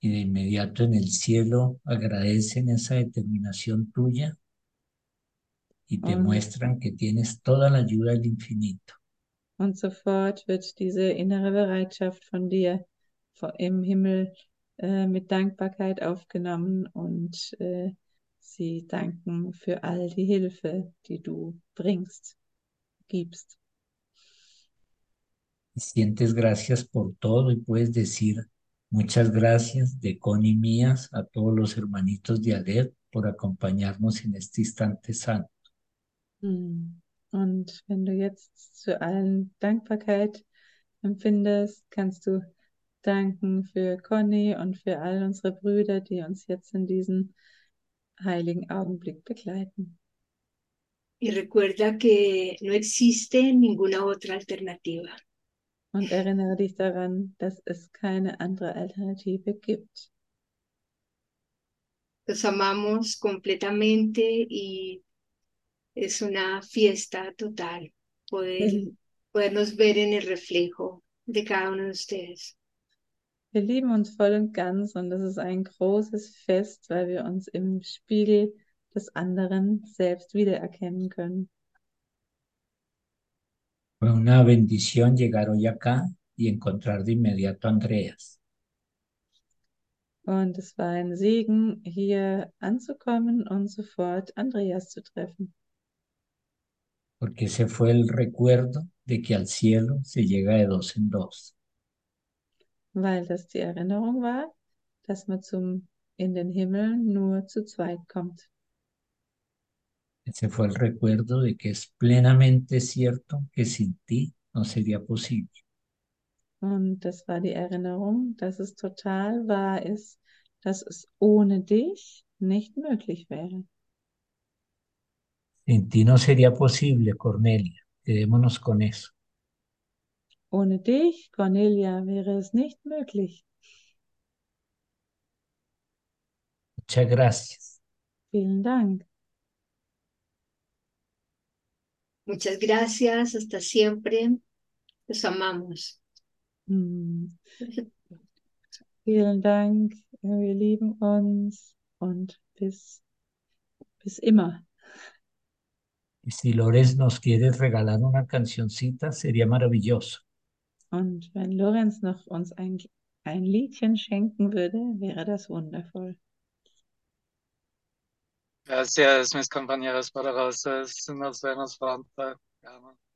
Y de inmediato en el cielo agradecen esa determinación tuya y te Ah. muestran que tienes toda la ayuda del infinito. Und sofort wird diese innere Bereitschaft von dir im Himmel äh, mit Dankbarkeit aufgenommen und äh, sie danken für all die Hilfe, die du bringst, gibst. Y sientes gracias por todo y puedes decir muchas gracias de Connie mías a todos los hermanitos de Aled por acompañarnos en este instante santo. Hm. Und wenn du jetzt zu allen Dankbarkeit empfindest, kannst du danken für Conny und für all unsere Brüder, die uns jetzt in diesen heiligen Augenblick begleiten. Y recuerda que no existe ninguna otra alternativa. Und erinnere dich daran, dass es keine andere Alternative gibt. Los amamos completamente y es una fiesta total poder, Mhm. podernos ver en el reflejo de cada uno de ustedes. Wir lieben uns voll und ganz und das ist ein großes Fest, weil wir uns im Spiegel des anderen selbst wiedererkennen können. Fue una bendición llegar hoy acá y encontrar de inmediato a Andreas. Und es war ein Segen, hier anzukommen und sofort Andreas zu treffen. porque ese fue el recuerdo de que al cielo se llega de dos en dos. weil das die Erinnerung war, dass man zum in den Himmel nur zu zweit kommt. Ese fue el recuerdo de que es plenamente cierto que sin ti no sería posible. Und das war die Erinnerung, dass es total wahr ist, dass es ohne dich nicht möglich wäre. Sin ti no sería posible, Cornelia. Quedémonos con eso. Ohne dich, Cornelia, wäre es nicht möglich. Muchas gracias. Vielen Dank. Muchas gracias, hasta siempre. Los amamos. Hm. Vielen Dank. Wir lieben uns und bis, bis immer. Y si Lores nos quiere regalar una cancioncita, sería maravilloso. Und wenn Lorenz noch uns ein, ein Liedchen schenken würde, wäre das wundervoll. Gracias, mis compañeros poderosas. Nos vemos pronto. Gerne.